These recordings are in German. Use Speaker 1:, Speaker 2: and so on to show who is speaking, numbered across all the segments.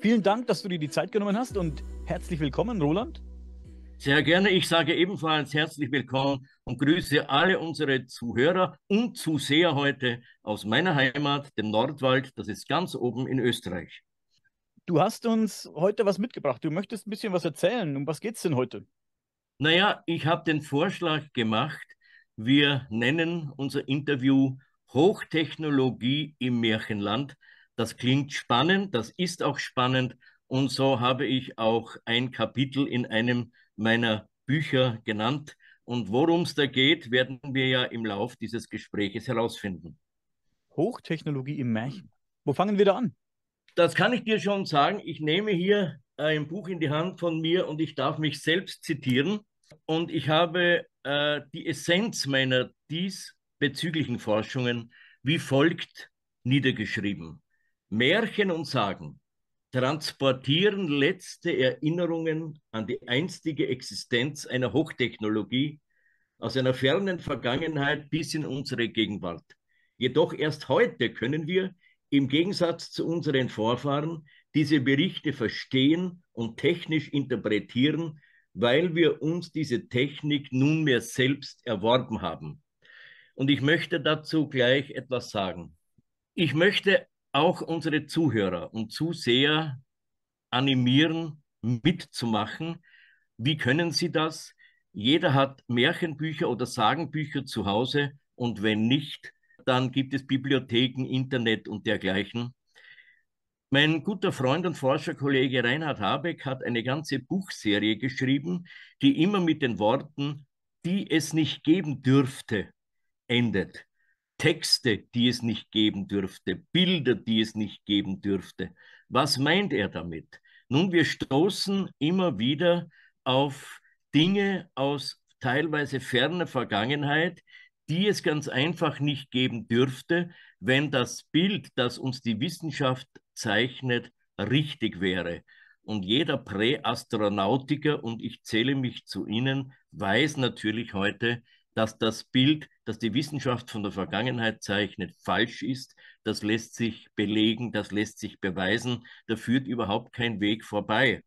Speaker 1: Vielen Dank, dass du dir die Zeit genommen hast und herzlich willkommen, Roland.
Speaker 2: Sehr gerne. Ich sage ebenfalls herzlich willkommen und grüße alle unsere Zuhörer und Zuseher heute aus meiner Heimat, dem Nordwald. Das ist ganz oben in Österreich.
Speaker 1: Du hast uns heute was mitgebracht. Du möchtest ein bisschen was erzählen. Um was geht es denn heute?
Speaker 2: Naja, ich habe den Vorschlag gemacht, wir nennen unser Interview Hochtechnologie im Märchenland. Das klingt spannend, das ist auch spannend. Und so habe ich auch ein Kapitel in einem meiner Bücher genannt. Und worum es da geht, werden wir ja im Lauf dieses Gespräches herausfinden.
Speaker 1: Hochtechnologie im Märchen. Wo fangen wir da an?
Speaker 2: Das kann ich dir schon sagen. Ich nehme hier ein Buch in die Hand von mir und ich darf mich selbst zitieren. Und ich habe äh, die Essenz meiner diesbezüglichen Forschungen wie folgt niedergeschrieben. Märchen und Sagen transportieren letzte Erinnerungen an die einstige Existenz einer Hochtechnologie aus einer fernen Vergangenheit bis in unsere Gegenwart. Jedoch erst heute können wir, im Gegensatz zu unseren Vorfahren, diese Berichte verstehen und technisch interpretieren, weil wir uns diese Technik nunmehr selbst erworben haben. Und ich möchte dazu gleich etwas sagen. Ich möchte auch unsere Zuhörer und Zuseher animieren, mitzumachen. Wie können sie das? Jeder hat Märchenbücher oder Sagenbücher zu Hause und wenn nicht, dann gibt es Bibliotheken, Internet und dergleichen. Mein guter Freund und Forscherkollege Reinhard Habeck hat eine ganze Buchserie geschrieben, die immer mit den Worten, die es nicht geben dürfte, endet. Texte, die es nicht geben dürfte, Bilder, die es nicht geben dürfte. Was meint er damit? Nun, wir stoßen immer wieder auf Dinge aus teilweise ferner Vergangenheit, die es ganz einfach nicht geben dürfte, wenn das Bild, das uns die Wissenschaft zeichnet, richtig wäre. Und jeder Präastronautiker, und ich zähle mich zu ihnen, weiß natürlich heute, dass das Bild, das die Wissenschaft von der Vergangenheit zeichnet, falsch ist. Das lässt sich belegen, das lässt sich beweisen. Da führt überhaupt kein Weg vorbei.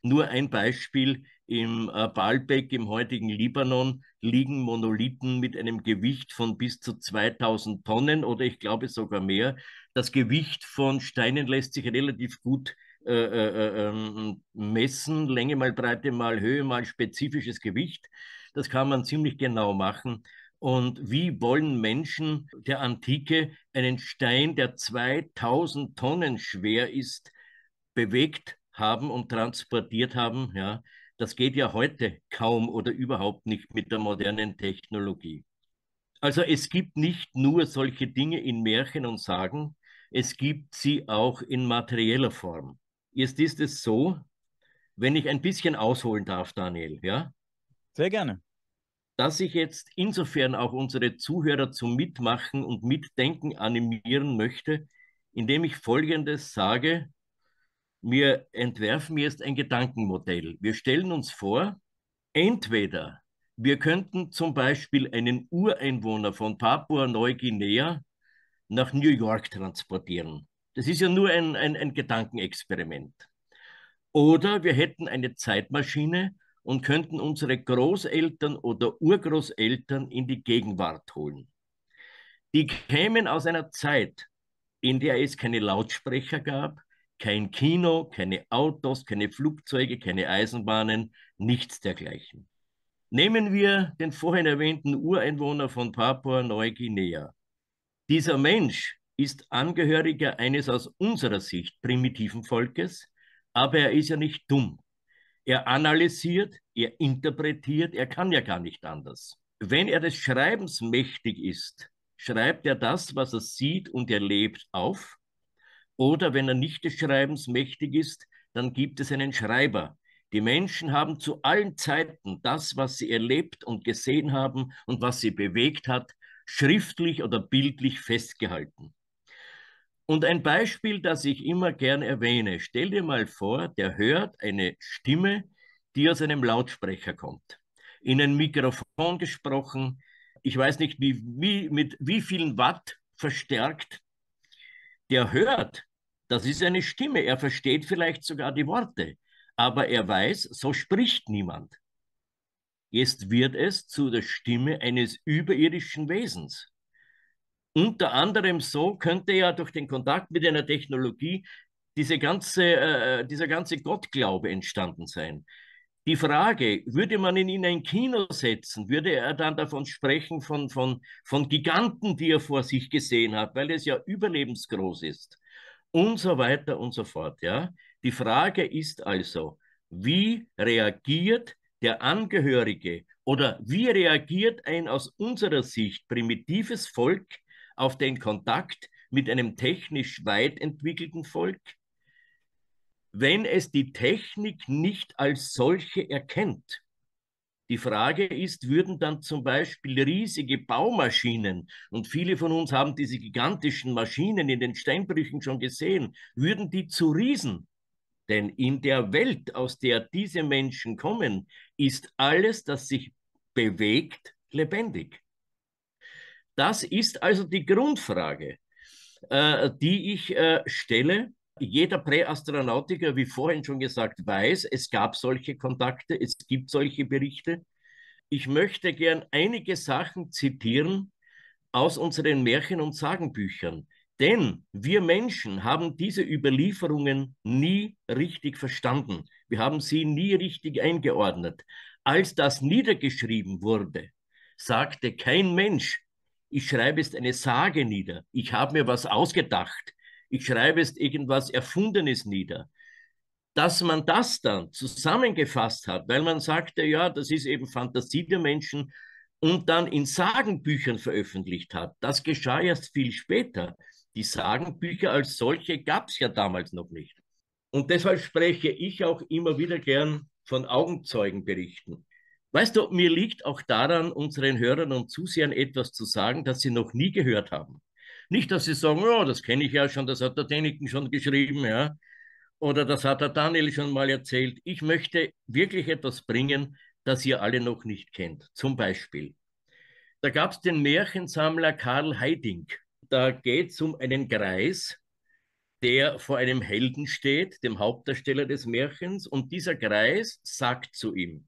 Speaker 2: Nur ein Beispiel, im äh, Baalbek im heutigen Libanon liegen Monolithen mit einem Gewicht von bis zu 2000 Tonnen oder ich glaube sogar mehr. Das Gewicht von Steinen lässt sich relativ gut äh, äh, ähm, messen, Länge mal Breite mal Höhe mal spezifisches Gewicht. Das kann man ziemlich genau machen. Und wie wollen Menschen der Antike einen Stein, der 2000 Tonnen schwer ist, bewegt haben und transportiert haben? Ja, das geht ja heute kaum oder überhaupt nicht mit der modernen Technologie. Also es gibt nicht nur solche Dinge in Märchen und Sagen, es gibt sie auch in materieller Form. Jetzt ist es so, wenn ich ein bisschen ausholen darf, Daniel, ja?
Speaker 1: Sehr gerne
Speaker 2: dass ich jetzt insofern auch unsere Zuhörer zum Mitmachen und Mitdenken animieren möchte, indem ich Folgendes sage. Wir entwerfen jetzt ein Gedankenmodell. Wir stellen uns vor, entweder wir könnten zum Beispiel einen Ureinwohner von Papua-Neuguinea nach New York transportieren. Das ist ja nur ein, ein, ein Gedankenexperiment. Oder wir hätten eine Zeitmaschine und könnten unsere Großeltern oder Urgroßeltern in die Gegenwart holen. Die kämen aus einer Zeit, in der es keine Lautsprecher gab, kein Kino, keine Autos, keine Flugzeuge, keine Eisenbahnen, nichts dergleichen. Nehmen wir den vorhin erwähnten Ureinwohner von Papua-Neuguinea. Dieser Mensch ist Angehöriger eines aus unserer Sicht primitiven Volkes, aber er ist ja nicht dumm. Er analysiert, er interpretiert, er kann ja gar nicht anders. Wenn er des Schreibens mächtig ist, schreibt er das, was er sieht und erlebt, auf. Oder wenn er nicht des Schreibens mächtig ist, dann gibt es einen Schreiber. Die Menschen haben zu allen Zeiten das, was sie erlebt und gesehen haben und was sie bewegt hat, schriftlich oder bildlich festgehalten. Und ein Beispiel, das ich immer gern erwähne, stell dir mal vor, der hört eine Stimme, die aus einem Lautsprecher kommt, in ein Mikrofon gesprochen, ich weiß nicht, wie, wie, mit wie vielen Watt verstärkt, der hört Das ist eine Stimme. Er versteht vielleicht sogar die Worte, aber er weiß, so spricht niemand. Jetzt wird es zu der Stimme eines überirdischen Wesens. Unter anderem so könnte ja durch den Kontakt mit einer Technologie diese ganze, äh, dieser ganze Gottglaube entstanden sein. Die Frage, würde man ihn in ein Kino setzen, würde er dann davon sprechen, von, von, von Giganten, die er vor sich gesehen hat, weil es ja überlebensgroß ist und so weiter und so fort. Ja? Die Frage ist also, wie reagiert der Angehörige oder wie reagiert ein aus unserer Sicht primitives Volk auf den Kontakt mit einem technisch weit entwickelten Volk? wenn es die Technik nicht als solche erkennt. Die Frage ist, würden dann zum Beispiel riesige Baumaschinen, und viele von uns haben diese gigantischen Maschinen in den Steinbrüchen schon gesehen, würden die zu Riesen? Denn in der Welt, aus der diese Menschen kommen, ist alles, das sich bewegt, lebendig. Das ist also die Grundfrage, äh, die ich äh, stelle jeder Präastronautiker, wie vorhin schon gesagt, weiß, es gab solche Kontakte, es gibt solche Berichte. Ich möchte gern einige Sachen zitieren aus unseren Märchen- und Sagenbüchern. Denn wir Menschen haben diese Überlieferungen nie richtig verstanden. Wir haben sie nie richtig eingeordnet. Als das niedergeschrieben wurde, sagte kein Mensch, ich schreibe jetzt eine Sage nieder, ich habe mir was ausgedacht, ich schreibe jetzt irgendwas Erfundenes nieder. Dass man das dann zusammengefasst hat, weil man sagte, ja, das ist eben Fantasie der Menschen und dann in Sagenbüchern veröffentlicht hat, das geschah erst viel später. Die Sagenbücher als solche gab es ja damals noch nicht. Und deshalb spreche ich auch immer wieder gern von Augenzeugenberichten. Weißt du, mir liegt auch daran, unseren Hörern und Zusehern etwas zu sagen, das sie noch nie gehört haben. Nicht, dass sie sagen, oh, das kenne ich ja schon, das hat der Deniken schon geschrieben, ja. Oder das hat der Daniel schon mal erzählt. Ich möchte wirklich etwas bringen, das ihr alle noch nicht kennt. Zum Beispiel, da gab es den Märchensammler Karl Heiding. Da geht es um einen Greis, der vor einem Helden steht, dem Hauptdarsteller des Märchens, und dieser Greis sagt zu ihm,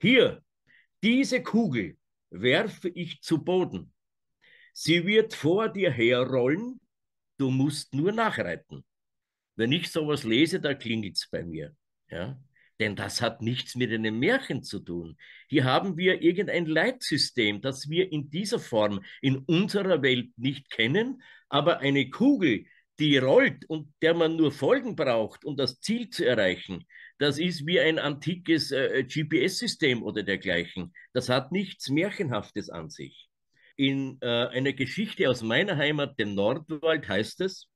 Speaker 2: hier, diese Kugel werfe ich zu Boden. Sie wird vor dir herrollen, du musst nur nachreiten. Wenn ich sowas lese, da klingelt es bei mir. Ja? Denn das hat nichts mit einem Märchen zu tun. Hier haben wir irgendein Leitsystem, das wir in dieser Form in unserer Welt nicht kennen, aber eine Kugel, die rollt und der man nur Folgen braucht, um das Ziel zu erreichen, das ist wie ein antikes äh, GPS-System oder dergleichen. Das hat nichts Märchenhaftes an sich in äh, einer Geschichte aus meiner Heimat, dem Nordwald, heißt es,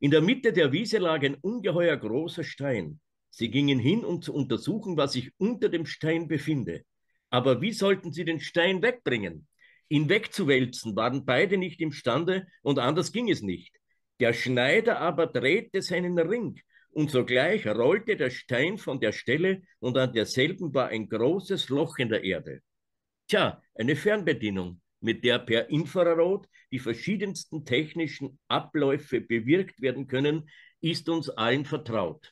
Speaker 2: in der Mitte der Wiese lag ein ungeheuer großer Stein. Sie gingen hin, um zu untersuchen, was sich unter dem Stein befinde. Aber wie sollten sie den Stein wegbringen? Ihn wegzuwälzen waren beide nicht imstande und anders ging es nicht. Der Schneider aber drehte seinen Ring und sogleich rollte der Stein von der Stelle und an derselben war ein großes Loch in der Erde. Tja, eine Fernbedienung mit der per Infrarot die verschiedensten technischen Abläufe bewirkt werden können, ist uns allen vertraut.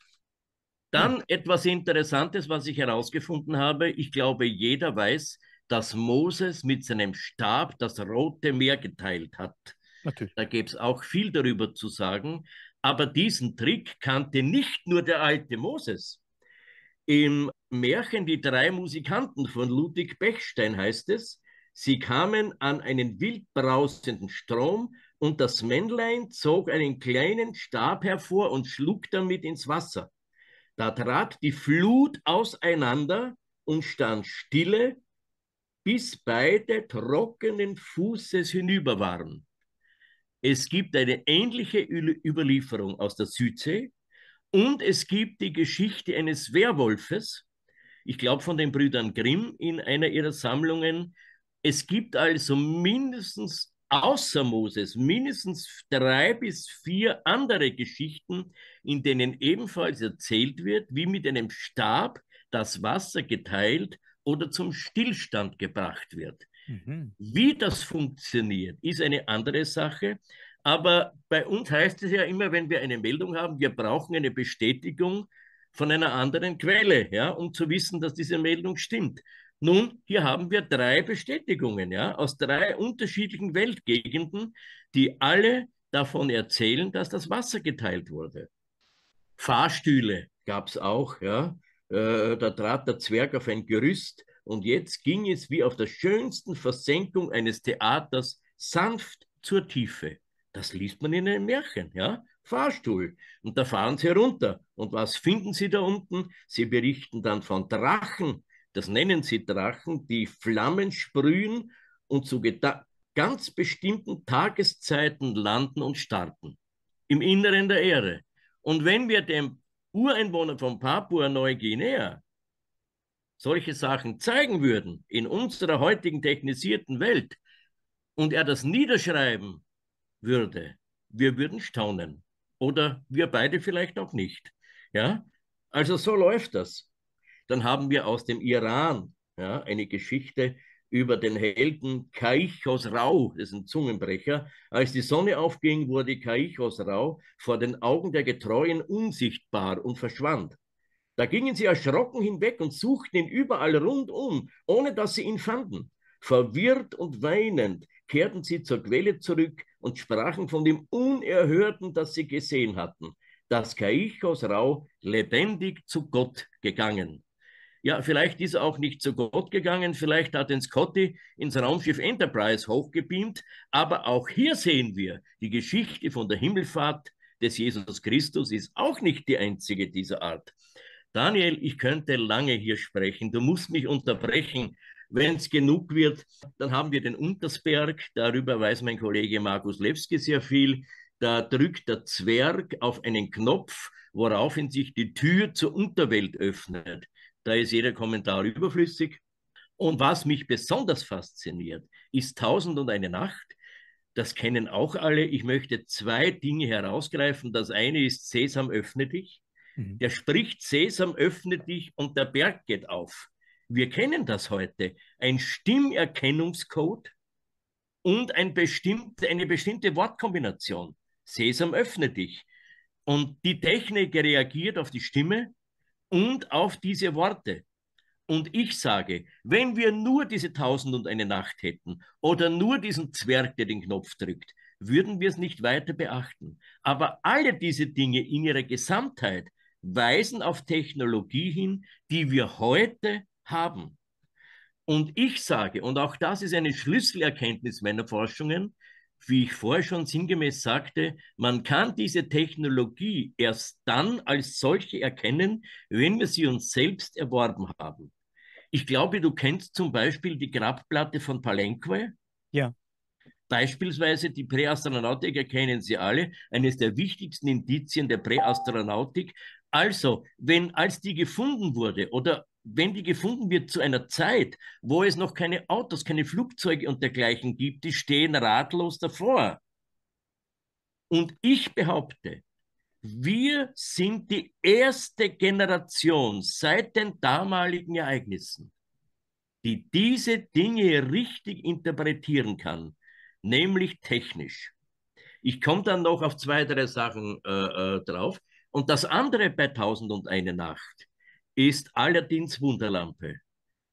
Speaker 2: Dann ja. etwas Interessantes, was ich herausgefunden habe. Ich glaube, jeder weiß, dass Moses mit seinem Stab das Rote Meer geteilt hat. Natürlich. Da gäbe es auch viel darüber zu sagen. Aber diesen Trick kannte nicht nur der alte Moses. Im Märchen Die drei Musikanten von Ludwig Bechstein heißt es, Sie kamen an einen wild brausenden Strom und das Männlein zog einen kleinen Stab hervor und schlug damit ins Wasser. Da trat die Flut auseinander und stand stille, bis beide trockenen Fußes hinüber waren. Es gibt eine ähnliche Überlieferung aus der Südsee und es gibt die Geschichte eines Werwolfes, ich glaube von den Brüdern Grimm in einer ihrer Sammlungen, es gibt also mindestens außer Moses mindestens drei bis vier andere Geschichten, in denen ebenfalls erzählt wird, wie mit einem Stab das Wasser geteilt oder zum Stillstand gebracht wird. Mhm. Wie das funktioniert, ist eine andere Sache. Aber bei uns heißt es ja immer, wenn wir eine Meldung haben, wir brauchen eine Bestätigung von einer anderen Quelle, ja, um zu wissen, dass diese Meldung stimmt. Nun, hier haben wir drei Bestätigungen, ja, aus drei unterschiedlichen Weltgegenden, die alle davon erzählen, dass das Wasser geteilt wurde. Fahrstühle gab es auch, ja. Äh, da trat der Zwerg auf ein Gerüst und jetzt ging es wie auf der schönsten Versenkung eines Theaters sanft zur Tiefe. Das liest man in einem Märchen, ja. Fahrstuhl. Und da fahren sie herunter. Und was finden sie da unten? Sie berichten dann von Drachen. Das nennen sie Drachen, die Flammen sprühen und zu ganz bestimmten Tageszeiten landen und starten. Im Inneren der Erde. Und wenn wir dem Ureinwohner von Papua-Neuguinea solche Sachen zeigen würden in unserer heutigen technisierten Welt und er das niederschreiben würde, wir würden staunen. Oder wir beide vielleicht auch nicht. Ja, also so läuft das. Dann haben wir aus dem Iran ja, eine Geschichte über den Helden Kaichos Rau, das ist ein Zungenbrecher. Als die Sonne aufging, wurde Kaichos Rau vor den Augen der Getreuen unsichtbar und verschwand. Da gingen sie erschrocken hinweg und suchten ihn überall rundum, ohne dass sie ihn fanden. Verwirrt und weinend kehrten sie zur Quelle zurück und sprachen von dem Unerhörten, das sie gesehen hatten, dass Kaichos Rau lebendig zu Gott gegangen. Ja, vielleicht ist er auch nicht zu Gott gegangen, vielleicht hat ihn Scotty ins Raumschiff Enterprise hochgebeamt, aber auch hier sehen wir, die Geschichte von der Himmelfahrt des Jesus Christus ist auch nicht die einzige dieser Art. Daniel, ich könnte lange hier sprechen. Du musst mich unterbrechen. Wenn es genug wird, dann haben wir den Untersberg. Darüber weiß mein Kollege Markus Lewski sehr viel. Da drückt der Zwerg auf einen Knopf, woraufhin sich die Tür zur Unterwelt öffnet. Da ist jeder Kommentar überflüssig. Und was mich besonders fasziniert, ist Tausend und eine Nacht. Das kennen auch alle. Ich möchte zwei Dinge herausgreifen. Das eine ist Sesam, öffne dich. Mhm. Der spricht, Sesam, öffne dich und der Berg geht auf. Wir kennen das heute. Ein Stimmerkennungscode und ein bestimmt, eine bestimmte Wortkombination. Sesam, öffne dich. Und die Technik reagiert auf die Stimme und auf diese Worte. Und ich sage, wenn wir nur diese Tausend und eine Nacht hätten oder nur diesen Zwerg, der den Knopf drückt, würden wir es nicht weiter beachten. Aber alle diese Dinge in ihrer Gesamtheit weisen auf Technologie hin, die wir heute haben. Und ich sage, und auch das ist eine Schlüsselerkenntnis meiner Forschungen, wie ich vorher schon sinngemäß sagte, man kann diese Technologie erst dann als solche erkennen, wenn wir sie uns selbst erworben haben. Ich glaube, du kennst zum Beispiel die Grabplatte von Palenque.
Speaker 1: Ja.
Speaker 2: Beispielsweise die Präastronautik kennen Sie alle, eines der wichtigsten Indizien der Präastronautik. Also, wenn als die gefunden wurde oder wenn die gefunden wird zu einer Zeit, wo es noch keine Autos, keine Flugzeuge und dergleichen gibt, die stehen ratlos davor. Und ich behaupte, wir sind die erste Generation seit den damaligen Ereignissen, die diese Dinge richtig interpretieren kann, nämlich technisch. Ich komme dann noch auf zwei, drei Sachen äh, äh, drauf. Und das andere bei Tausend und eine Nacht ist Aladdins Wunderlampe.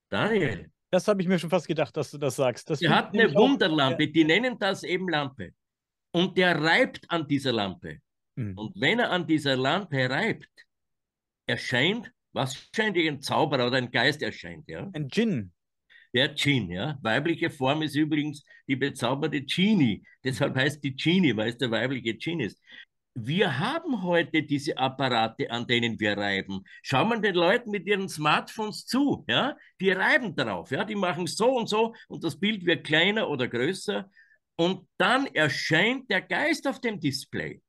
Speaker 2: Daniel.
Speaker 1: Das habe ich mir schon fast gedacht, dass du das sagst. Das
Speaker 2: er hat eine Wunderlampe, auch, die nennen das eben Lampe. Und der reibt an dieser Lampe. Mhm. Und wenn er an dieser Lampe reibt, erscheint, was scheint ein Zauberer oder ein Geist erscheint, ja?
Speaker 1: Ein Djinn.
Speaker 2: Der Djinn, ja. Weibliche Form ist übrigens die bezauberte Genie. Deshalb heißt die Genie, weil es der weibliche Djinn ist wir haben heute diese Apparate, an denen wir reiben. Schau mal den Leuten mit ihren Smartphones zu, ja, die reiben darauf, ja, die machen so und so und das Bild wird kleiner oder größer. Und dann erscheint der Geist auf dem Display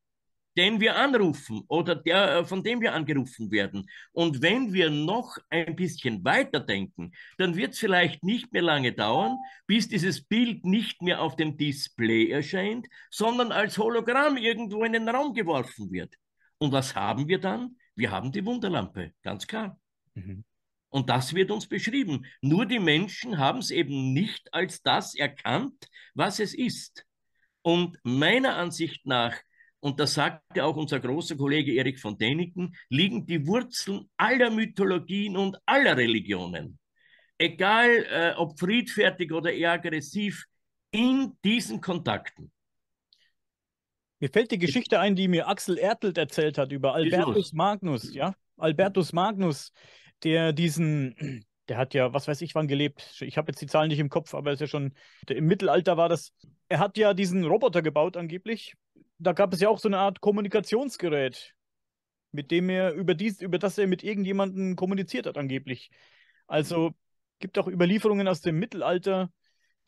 Speaker 2: den wir anrufen oder der, äh, von dem wir angerufen werden. Und wenn wir noch ein bisschen weiterdenken, dann wird es vielleicht nicht mehr lange dauern, bis dieses Bild nicht mehr auf dem Display erscheint, sondern als Hologramm irgendwo in den Raum geworfen wird. Und was haben wir dann? Wir haben die Wunderlampe, ganz klar. Mhm. Und das wird uns beschrieben. Nur die Menschen haben es eben nicht als das erkannt, was es ist. Und meiner Ansicht nach, und das sagte auch unser großer Kollege Erich von Däniken, liegen die Wurzeln aller Mythologien und aller Religionen, egal äh, ob friedfertig oder eher aggressiv, in diesen Kontakten.
Speaker 1: Mir fällt die Geschichte ein, die mir Axel Ertelt erzählt hat über Albertus Magnus, ja? Albertus Magnus, der diesen, der hat ja, was weiß ich, wann gelebt. Ich habe jetzt die Zahlen nicht im Kopf, aber es ist ja schon, im Mittelalter war das. Er hat ja diesen Roboter gebaut, angeblich. Da gab es ja auch so eine Art Kommunikationsgerät, mit dem er über dies, über das er mit irgendjemandem kommuniziert hat, angeblich. Also gibt auch Überlieferungen aus dem Mittelalter,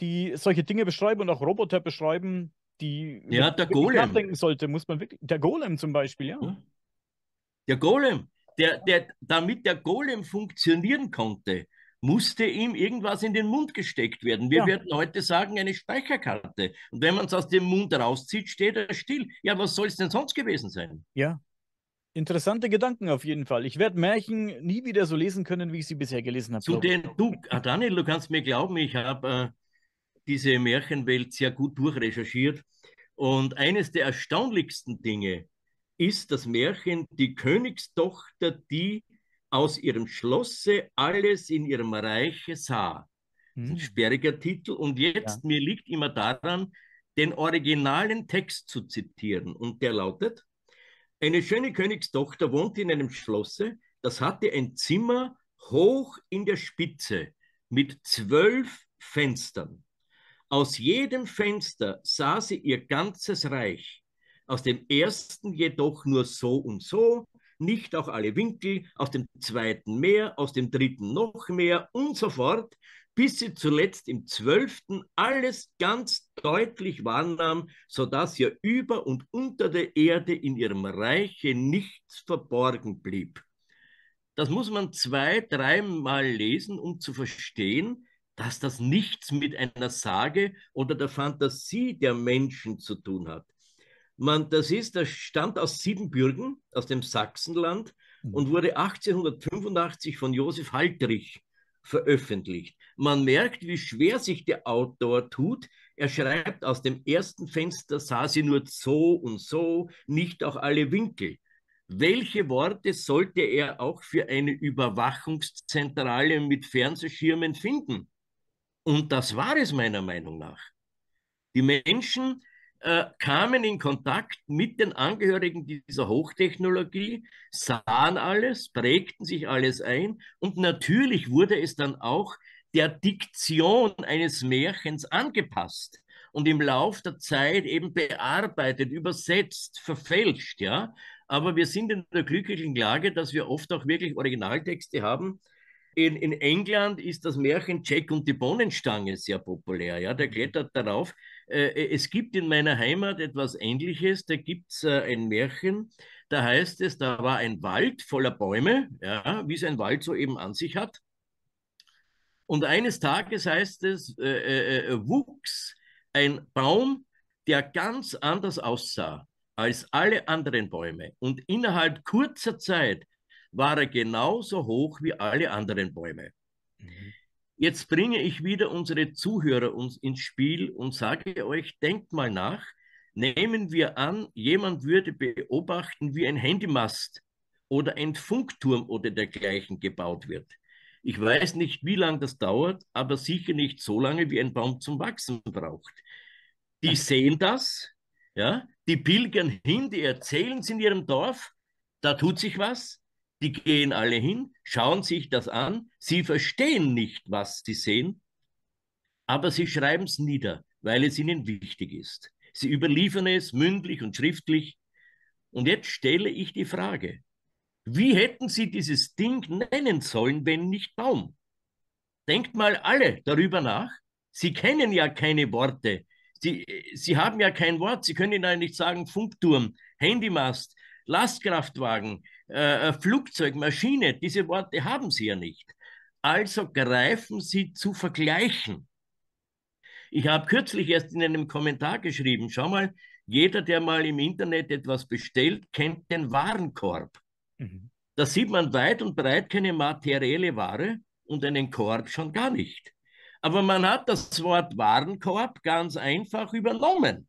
Speaker 1: die solche Dinge beschreiben und auch Roboter beschreiben, die
Speaker 2: ja, der Golem.
Speaker 1: nachdenken sollte, muss man wirklich. Der Golem zum Beispiel, ja.
Speaker 2: Der Golem, der, der, damit der Golem funktionieren konnte, musste ihm irgendwas in den Mund gesteckt werden. Wir ja. werden heute sagen, eine Speicherkarte. Und wenn man es aus dem Mund rauszieht, steht er still. Ja, was soll es denn sonst gewesen sein?
Speaker 1: Ja. Interessante Gedanken auf jeden Fall. Ich werde Märchen nie wieder so lesen können, wie ich sie bisher gelesen habe.
Speaker 2: Zu den, du, ah, Daniel, du kannst mir glauben, ich habe äh, diese Märchenwelt sehr gut durchrecherchiert. Und eines der erstaunlichsten Dinge ist das Märchen Die Königstochter, die aus ihrem Schlosse alles in ihrem Reiche sah. Ein hm. sperriger Titel. Und jetzt, ja. mir liegt immer daran, den originalen Text zu zitieren. Und der lautet, eine schöne Königstochter wohnte in einem Schlosse, das hatte ein Zimmer hoch in der Spitze mit zwölf Fenstern. Aus jedem Fenster sah sie ihr ganzes Reich, aus dem ersten jedoch nur so und so, nicht auch alle Winkel, aus dem zweiten mehr, aus dem dritten noch mehr und so fort, bis sie zuletzt im zwölften alles ganz deutlich wahrnahm, so dass ihr über und unter der Erde in ihrem Reiche nichts verborgen blieb. Das muss man zwei, dreimal lesen, um zu verstehen, dass das nichts mit einer Sage oder der Fantasie der Menschen zu tun hat. Man, das ist, das stammt aus Siebenbürgen, aus dem Sachsenland mhm. und wurde 1885 von Josef Haltrich veröffentlicht. Man merkt, wie schwer sich der Autor tut. Er schreibt, aus dem ersten Fenster sah sie nur so und so, nicht auch alle Winkel. Welche Worte sollte er auch für eine Überwachungszentrale mit Fernsehschirmen finden? Und das war es meiner Meinung nach. Die Menschen äh, kamen in Kontakt mit den Angehörigen dieser Hochtechnologie, sahen alles, prägten sich alles ein und natürlich wurde es dann auch der Diktion eines Märchens angepasst und im Lauf der Zeit eben bearbeitet, übersetzt, verfälscht, ja. Aber wir sind in der glücklichen Lage, dass wir oft auch wirklich Originaltexte haben, in, in England ist das Märchen Jack und die Bohnenstange sehr populär. Ja, der klettert darauf. Äh, äh, es gibt in meiner Heimat etwas Ähnliches. Da gibt es äh, ein Märchen. Da heißt es, da war ein Wald voller Bäume, ja, wie es ein Wald so eben an sich hat. Und eines Tages heißt es, äh, äh, wuchs ein Baum, der ganz anders aussah als alle anderen Bäume. Und innerhalb kurzer Zeit war er genauso hoch wie alle anderen Bäume. Mhm. Jetzt bringe ich wieder unsere Zuhörer uns ins Spiel und sage euch, denkt mal nach. Nehmen wir an, jemand würde beobachten, wie ein Handymast oder ein Funkturm oder dergleichen gebaut wird. Ich weiß nicht, wie lange das dauert, aber sicher nicht so lange, wie ein Baum zum Wachsen braucht. Die sehen das, ja, die pilgern hin, die erzählen es in ihrem Dorf, da tut sich was, die gehen alle hin, schauen sich das an, sie verstehen nicht, was sie sehen, aber sie schreiben es nieder, weil es ihnen wichtig ist. Sie überliefern es mündlich und schriftlich. Und jetzt stelle ich die Frage, wie hätten Sie dieses Ding nennen sollen, wenn nicht Baum? Denkt mal alle darüber nach. Sie kennen ja keine Worte. Sie, Sie haben ja kein Wort. Sie können ja nicht sagen Funkturm, Handymast, Lastkraftwagen, äh, äh, Flugzeug, Maschine, diese Worte haben sie ja nicht. Also greifen sie zu vergleichen. Ich habe kürzlich erst in einem Kommentar geschrieben, schau mal, jeder, der mal im Internet etwas bestellt, kennt den Warenkorb. Mhm. Da sieht man weit und breit keine materielle Ware und einen Korb schon gar nicht. Aber man hat das Wort Warenkorb ganz einfach übernommen.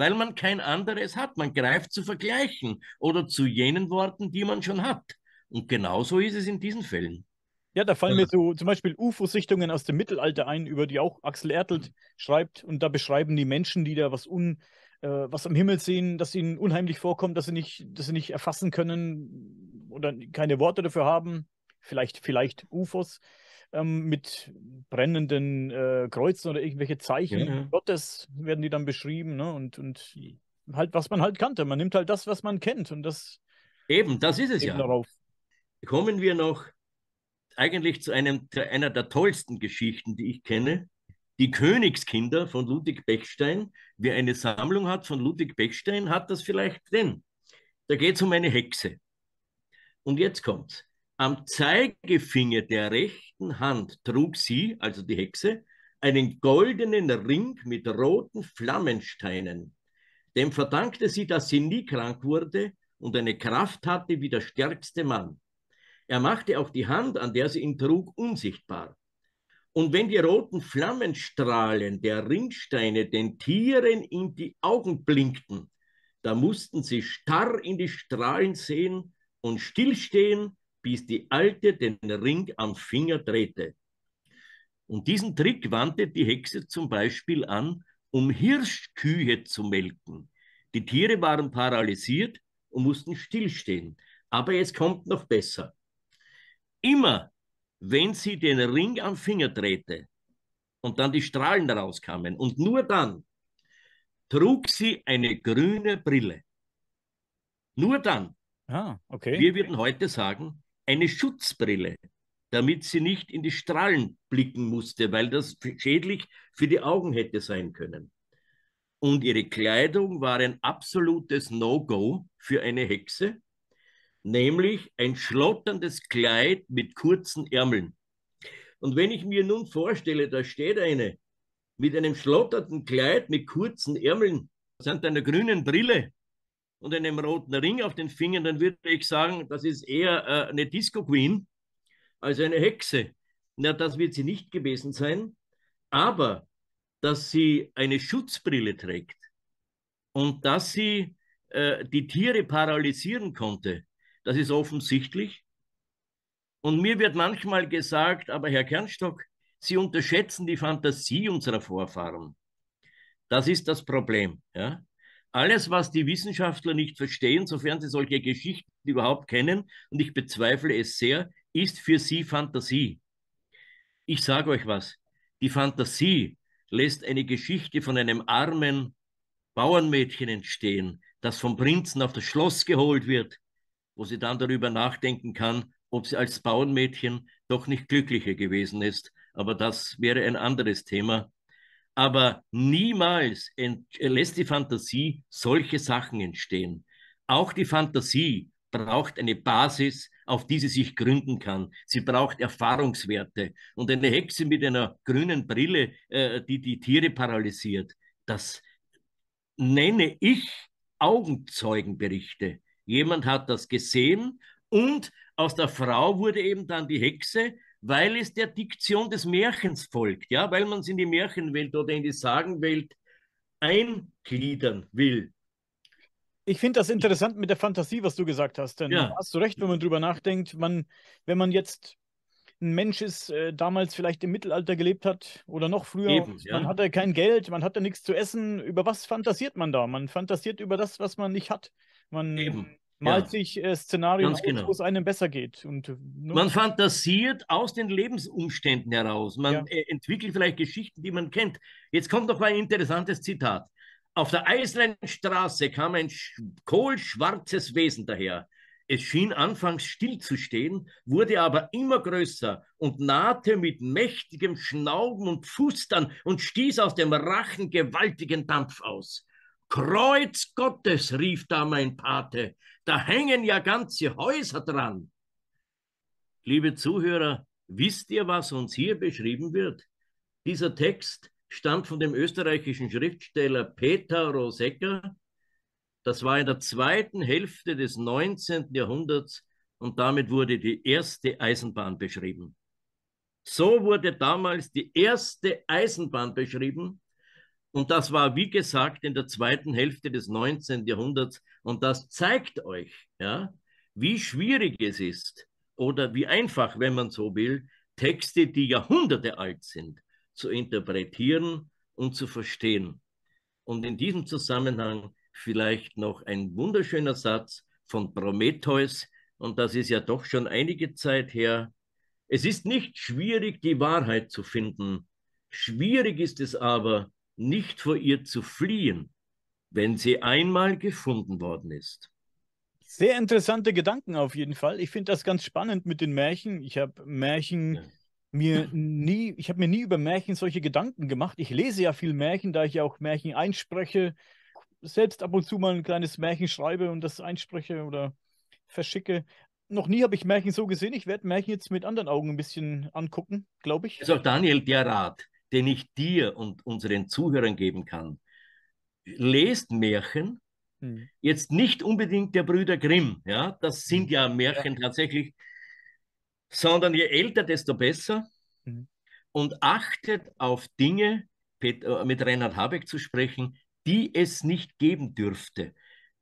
Speaker 2: Weil man kein anderes hat. Man greift zu vergleichen oder zu jenen Worten, die man schon hat. Und genauso ist es in diesen Fällen.
Speaker 1: Ja, da fallen mir so zum Beispiel UFO-Sichtungen aus dem Mittelalter ein, über die auch Axel Ertelt schreibt. Und da beschreiben die Menschen, die da was, un, äh, was am Himmel sehen, dass ihnen unheimlich vorkommt, dass sie nicht, dass sie nicht erfassen können oder keine Worte dafür haben. Vielleicht, vielleicht UFOs ähm, mit brennenden äh, Kreuzen oder irgendwelche Zeichen ja. Gottes werden die dann beschrieben. Ne? Und, und halt, was man halt kannte. Man nimmt halt das, was man kennt. Und das.
Speaker 2: Eben, das ist es ja. Darauf. Kommen wir noch eigentlich zu einem, einer der tollsten Geschichten, die ich kenne. Die Königskinder von Ludwig Bechstein. Wer eine Sammlung hat von Ludwig Bechstein, hat das vielleicht denn. Da geht es um eine Hexe. Und jetzt kommt's. Am Zeigefinger der rechten Hand trug sie, also die Hexe, einen goldenen Ring mit roten Flammensteinen. Dem verdankte sie, dass sie nie krank wurde und eine Kraft hatte wie der stärkste Mann. Er machte auch die Hand, an der sie ihn trug, unsichtbar. Und wenn die roten Flammenstrahlen der Ringsteine den Tieren in die Augen blinkten, da mussten sie starr in die Strahlen sehen und stillstehen, bis die Alte den Ring am Finger drehte. Und diesen Trick wandte die Hexe zum Beispiel an, um Hirschkühe zu melken. Die Tiere waren paralysiert und mussten stillstehen. Aber es kommt noch besser. Immer, wenn sie den Ring am Finger drehte und dann die Strahlen daraus kamen und nur dann trug sie eine grüne Brille. Nur dann.
Speaker 1: Ah, okay.
Speaker 2: Wir würden heute sagen, eine Schutzbrille, damit sie nicht in die Strahlen blicken musste, weil das schädlich für die Augen hätte sein können. Und ihre Kleidung war ein absolutes No-Go für eine Hexe nämlich ein schlotterndes Kleid mit kurzen Ärmeln. Und wenn ich mir nun vorstelle, da steht eine mit einem schlotternden Kleid mit kurzen Ärmeln, samt einer grünen Brille und einem roten Ring auf den Fingern, dann würde ich sagen, das ist eher äh, eine Disco Queen als eine Hexe. Na, das wird sie nicht gewesen sein, aber dass sie eine Schutzbrille trägt und dass sie äh, die Tiere paralysieren konnte, das ist offensichtlich. Und mir wird manchmal gesagt, aber Herr Kernstock, Sie unterschätzen die Fantasie unserer Vorfahren. Das ist das Problem. Ja? Alles, was die Wissenschaftler nicht verstehen, sofern sie solche Geschichten überhaupt kennen, und ich bezweifle es sehr, ist für sie Fantasie. Ich sage euch was, die Fantasie lässt eine Geschichte von einem armen Bauernmädchen entstehen, das vom Prinzen auf das Schloss geholt wird, wo sie dann darüber nachdenken kann, ob sie als Bauernmädchen doch nicht glücklicher gewesen ist. Aber das wäre ein anderes Thema. Aber niemals lässt die Fantasie solche Sachen entstehen. Auch die Fantasie braucht eine Basis, auf die sie sich gründen kann. Sie braucht Erfahrungswerte. Und eine Hexe mit einer grünen Brille, äh, die die Tiere paralysiert, das nenne ich Augenzeugenberichte. Jemand hat das gesehen und aus der Frau wurde eben dann die Hexe, weil es der Diktion des Märchens folgt, ja, weil man es in die Märchenwelt oder in die Sagenwelt eingliedern will.
Speaker 1: Ich finde das interessant mit der Fantasie, was du gesagt hast. Denn ja. hast du recht, wenn man drüber nachdenkt, man, wenn man jetzt ein Mensch ist, äh, damals vielleicht im Mittelalter gelebt hat oder noch früher, Eben, ja. man hatte kein Geld, man hatte nichts zu essen, über was fantasiert man da? Man fantasiert über das, was man nicht hat. Man Eben malt ja. sich äh, Szenarien aus, genau. wo es einem besser geht. Und,
Speaker 2: äh, man fantasiert aus den Lebensumständen heraus. Man ja. äh, entwickelt vielleicht Geschichten, die man kennt. Jetzt kommt noch ein interessantes Zitat. Auf der eisernen Straße kam ein kohlschwarzes Wesen daher. Es schien anfangs stillzustehen, wurde aber immer größer und nahte mit mächtigem Schnauben und Pfustern und stieß aus dem Rachen gewaltigen Dampf aus. Kreuz Gottes, rief da mein Pate, da hängen ja ganze Häuser dran. Liebe Zuhörer, wisst ihr, was uns hier beschrieben wird? Dieser Text stammt von dem österreichischen Schriftsteller Peter Rosecker. Das war in der zweiten Hälfte des 19. Jahrhunderts und damit wurde die erste Eisenbahn beschrieben. So wurde damals die erste Eisenbahn beschrieben Und das war, wie gesagt, in der zweiten Hälfte des 19. Jahrhunderts. Und das zeigt euch, ja, wie schwierig es ist oder wie einfach, wenn man so will, Texte, die Jahrhunderte alt sind, zu interpretieren und zu verstehen. Und in diesem Zusammenhang vielleicht noch ein wunderschöner Satz von Prometheus, und das ist ja doch schon einige Zeit her. Es ist nicht schwierig, die Wahrheit zu finden. Schwierig ist es aber, nicht vor ihr zu fliehen, wenn sie einmal gefunden worden ist.
Speaker 1: Sehr interessante Gedanken auf jeden Fall. Ich finde das ganz spannend mit den Märchen. Ich habe Märchen ja. mir nie, ich habe mir nie über Märchen solche Gedanken gemacht. Ich lese ja viel Märchen, da ich ja auch Märchen einspreche, selbst ab und zu mal ein kleines Märchen schreibe und das einspreche oder verschicke. Noch nie habe ich Märchen so gesehen. Ich werde Märchen jetzt mit anderen Augen ein bisschen angucken, glaube ich.
Speaker 2: Also Daniel, der Rat, den ich dir und unseren Zuhörern geben kann. Lest Märchen, hm. jetzt nicht unbedingt der Brüder Grimm, ja, das sind hm. ja Märchen ja. tatsächlich, sondern je älter, desto besser. Hm. Und achtet auf Dinge, äh, mit Reinhard Habeck zu sprechen, die es nicht geben dürfte,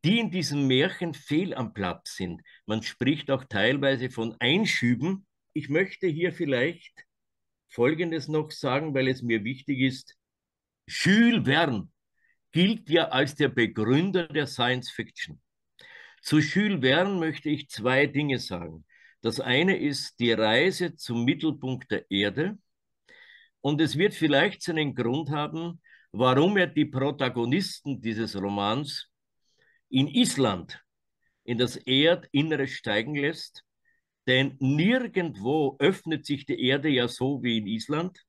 Speaker 2: die in diesem Märchen fehl am Platz sind. Man spricht auch teilweise von Einschüben. Ich möchte hier vielleicht Folgendes noch sagen, weil es mir wichtig ist. Jules Verne gilt ja als der Begründer der Science Fiction. Zu Jules Verne möchte ich zwei Dinge sagen. Das eine ist die Reise zum Mittelpunkt der Erde. Und es wird vielleicht seinen Grund haben, warum er die Protagonisten dieses Romans in Island in das Erdinnere steigen lässt denn nirgendwo öffnet sich die Erde ja so wie in Island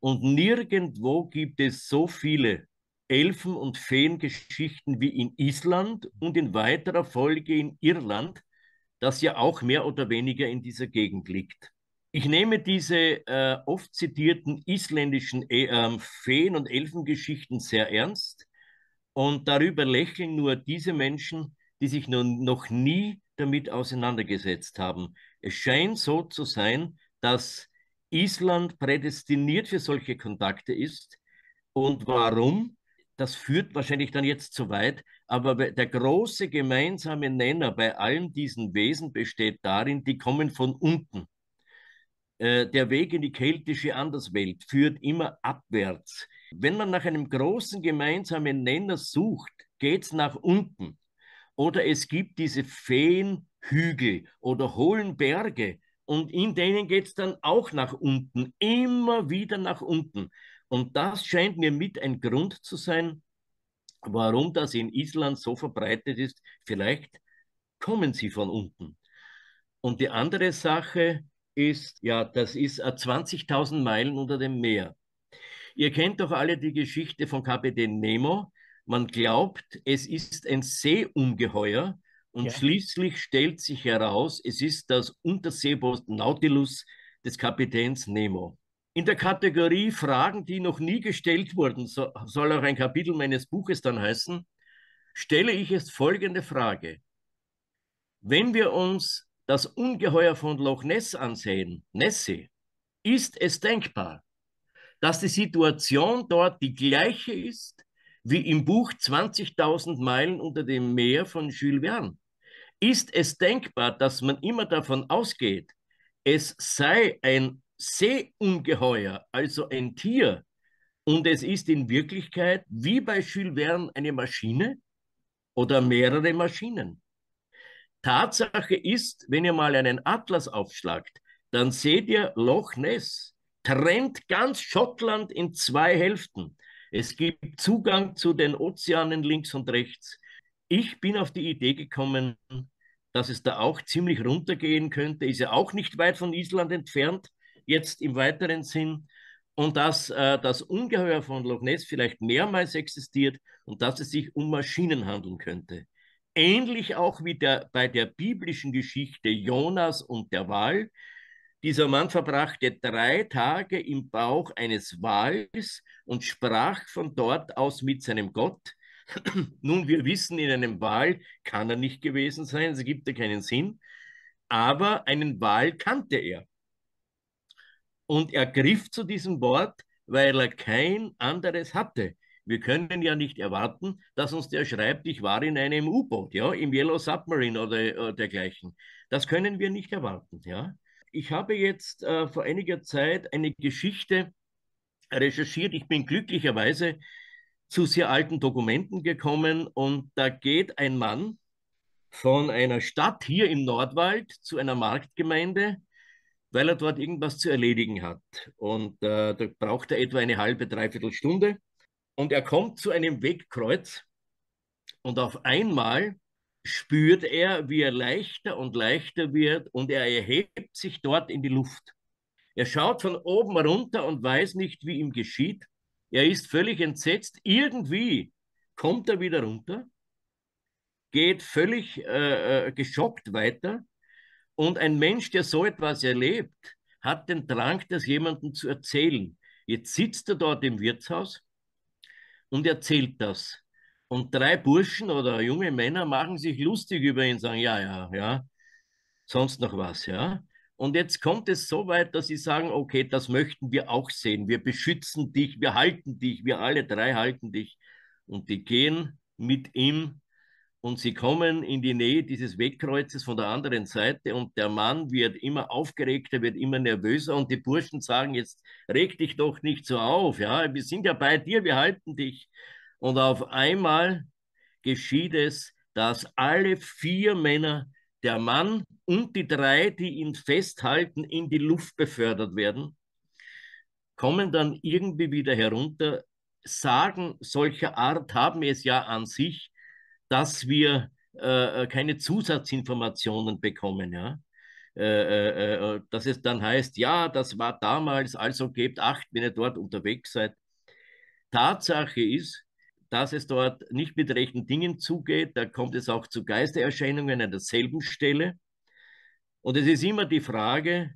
Speaker 2: und nirgendwo gibt es so viele Elfen- und Feengeschichten wie in Island und in weiterer Folge in Irland, das ja auch mehr oder weniger in dieser Gegend liegt. Ich nehme diese äh, oft zitierten isländischen äh, Feen- und Elfengeschichten sehr ernst und darüber lächeln nur diese Menschen, die sich nun noch nie damit auseinandergesetzt haben. Es scheint so zu sein, dass Island prädestiniert für solche Kontakte ist. Und warum? Das führt wahrscheinlich dann jetzt zu weit, aber der große gemeinsame Nenner bei allen diesen Wesen besteht darin, die kommen von unten. Äh, der Weg in die keltische Anderswelt führt immer abwärts. Wenn man nach einem großen gemeinsamen Nenner sucht, geht es nach unten. Oder es gibt diese Feenhügel oder hohlen Berge und in denen geht es dann auch nach unten, immer wieder nach unten. Und das scheint mir mit ein Grund zu sein, warum das in Island so verbreitet ist. Vielleicht kommen sie von unten. Und die andere Sache ist, ja, das ist 20.000 Meilen unter dem Meer. Ihr kennt doch alle die Geschichte von Kapitän Nemo, man glaubt, es ist ein Seeungeheuer und ja. schließlich stellt sich heraus, es ist das Unterseeboot Nautilus des Kapitäns Nemo. In der Kategorie Fragen, die noch nie gestellt wurden, so, soll auch ein Kapitel meines Buches dann heißen, stelle ich jetzt folgende Frage. Wenn wir uns das Ungeheuer von Loch Ness ansehen, Nessie, ist es denkbar, dass die Situation dort die gleiche ist wie im Buch 20.000 Meilen unter dem Meer von Jules Verne. Ist es denkbar, dass man immer davon ausgeht, es sei ein Seeungeheuer, also ein Tier, und es ist in Wirklichkeit wie bei Jules Verne eine Maschine oder mehrere Maschinen? Tatsache ist, wenn ihr mal einen Atlas aufschlagt, dann seht ihr Loch Ness trennt ganz Schottland in zwei Hälften. Es gibt Zugang zu den Ozeanen links und rechts. Ich bin auf die Idee gekommen, dass es da auch ziemlich runtergehen könnte. Ist ja auch nicht weit von Island entfernt, jetzt im weiteren Sinn. Und dass äh, das Ungeheuer von Loch Ness vielleicht mehrmals existiert und dass es sich um Maschinen handeln könnte. Ähnlich auch wie der, bei der biblischen Geschichte Jonas und der Wal, dieser Mann verbrachte drei Tage im Bauch eines Wals und sprach von dort aus mit seinem Gott. Nun, wir wissen, in einem Wal kann er nicht gewesen sein, es gibt ja keinen Sinn, aber einen Wal kannte er. Und er griff zu diesem Wort, weil er kein anderes hatte. Wir können ja nicht erwarten, dass uns der schreibt, ich war in einem U-Boot, ja, im Yellow Submarine oder, oder dergleichen. Das können wir nicht erwarten, ja. Ich habe jetzt äh, vor einiger Zeit eine Geschichte recherchiert. Ich bin glücklicherweise zu sehr alten Dokumenten gekommen und da geht ein Mann von einer Stadt hier im Nordwald zu einer Marktgemeinde, weil er dort irgendwas zu erledigen hat. Und äh, da braucht er etwa eine halbe, dreiviertel Stunde. Und er kommt zu einem Wegkreuz und auf einmal spürt er, wie er leichter und leichter wird und er erhebt sich dort in die Luft. Er schaut von oben runter und weiß nicht, wie ihm geschieht. Er ist völlig entsetzt. Irgendwie kommt er wieder runter, geht völlig äh, äh, geschockt weiter. Und ein Mensch, der so etwas erlebt, hat den Drang, das jemandem zu erzählen. Jetzt sitzt er dort im Wirtshaus und erzählt das. Und drei Burschen oder junge Männer machen sich lustig über ihn, sagen, ja, ja, ja, sonst noch was, ja. Und jetzt kommt es so weit, dass sie sagen, okay, das möchten wir auch sehen. Wir beschützen dich, wir halten dich, wir alle drei halten dich. Und die gehen mit ihm und sie kommen in die Nähe dieses Wegkreuzes von der anderen Seite und der Mann wird immer aufgeregter, wird immer nervöser und die Burschen sagen jetzt, reg dich doch nicht so auf, ja, wir sind ja bei dir, wir halten dich. Und auf einmal geschieht es, dass alle vier Männer der Mann und die drei, die ihn festhalten, in die Luft befördert werden, kommen dann irgendwie wieder herunter. Sagen solcher Art haben es ja an sich, dass wir äh, äh keine Zusatzinformationen bekommen, ja. Äh, äh, äh, dass es dann heißt, ja, das war damals, also gebt acht, wenn ihr dort unterwegs seid. Tatsache ist, dass es dort nicht mit rechten Dingen zugeht. Da kommt es auch zu Geistererscheinungen an derselben Stelle. Und es ist immer die Frage,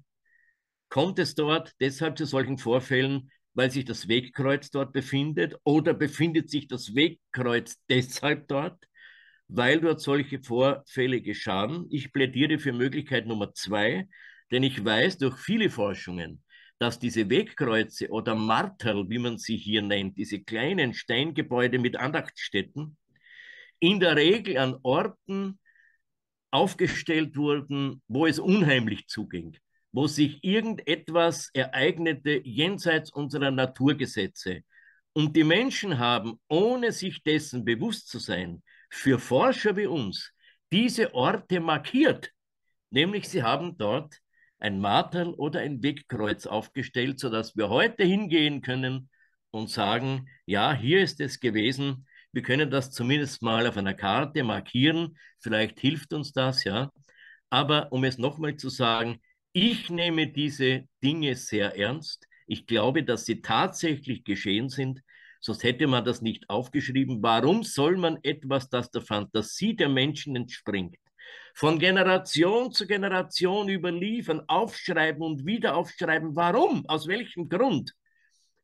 Speaker 2: kommt es dort deshalb zu solchen Vorfällen, weil sich das Wegkreuz dort befindet oder befindet sich das Wegkreuz deshalb dort, weil dort solche Vorfälle geschahen? Ich plädiere für Möglichkeit Nummer zwei, denn ich weiß durch viele Forschungen, dass diese Wegkreuze oder Marterl, wie man sie hier nennt, diese kleinen Steingebäude mit Andachtsstätten, in der Regel an Orten aufgestellt wurden, wo es unheimlich zuging, wo sich irgendetwas ereignete jenseits unserer Naturgesetze. Und die Menschen haben, ohne sich dessen bewusst zu sein, für Forscher wie uns diese Orte markiert. Nämlich sie haben dort ein Martel oder ein Wegkreuz aufgestellt, sodass wir heute hingehen können und sagen, ja, hier ist es gewesen. Wir können das zumindest mal auf einer Karte markieren. Vielleicht hilft uns das, ja. Aber um es nochmal zu sagen, ich nehme diese Dinge sehr ernst. Ich glaube, dass sie tatsächlich geschehen sind. Sonst hätte man das nicht aufgeschrieben. Warum soll man etwas, das der Fantasie der Menschen entspringt, von Generation zu Generation überliefern, aufschreiben und wieder aufschreiben. Warum? Aus welchem Grund?